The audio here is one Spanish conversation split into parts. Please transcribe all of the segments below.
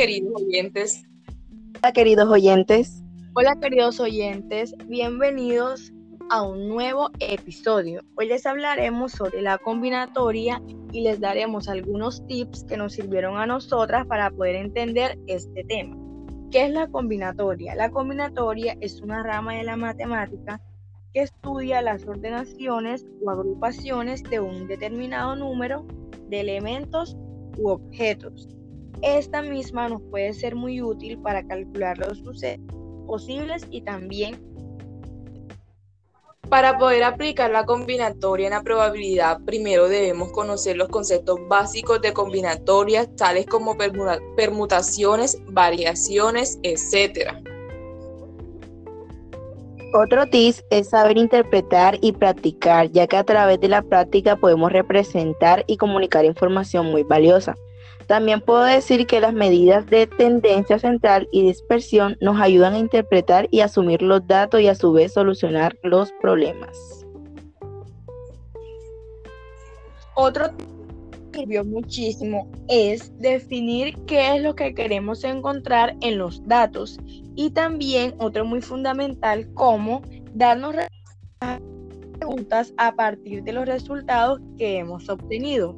queridos oyentes. Hola, queridos oyentes. Hola, queridos oyentes. Bienvenidos a un nuevo episodio. Hoy les hablaremos sobre la combinatoria y les daremos algunos tips que nos sirvieron a nosotras para poder entender este tema. ¿Qué es la combinatoria? La combinatoria es una rama de la matemática que estudia las ordenaciones o agrupaciones de un determinado número de elementos u objetos. Esta misma nos puede ser muy útil para calcular los sucesos posibles y también para poder aplicar la combinatoria en la probabilidad, primero debemos conocer los conceptos básicos de combinatorias, tales como permutaciones, variaciones, etc. Otro tip es saber interpretar y practicar, ya que a través de la práctica podemos representar y comunicar información muy valiosa. También puedo decir que las medidas de tendencia central y dispersión nos ayudan a interpretar y asumir los datos y a su vez solucionar los problemas. Otro que sirvió muchísimo es definir qué es lo que queremos encontrar en los datos y también otro muy fundamental como darnos preguntas a partir de los resultados que hemos obtenido.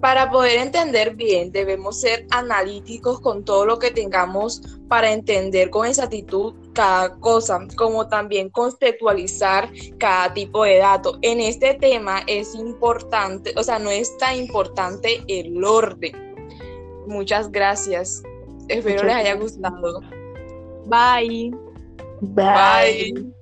Para poder entender bien, debemos ser analíticos con todo lo que tengamos para entender con exactitud cada cosa, como también conceptualizar cada tipo de dato. En este tema es importante, o sea, no es tan importante el orden. Muchas gracias. Espero les haya gustado. Bye. Bye.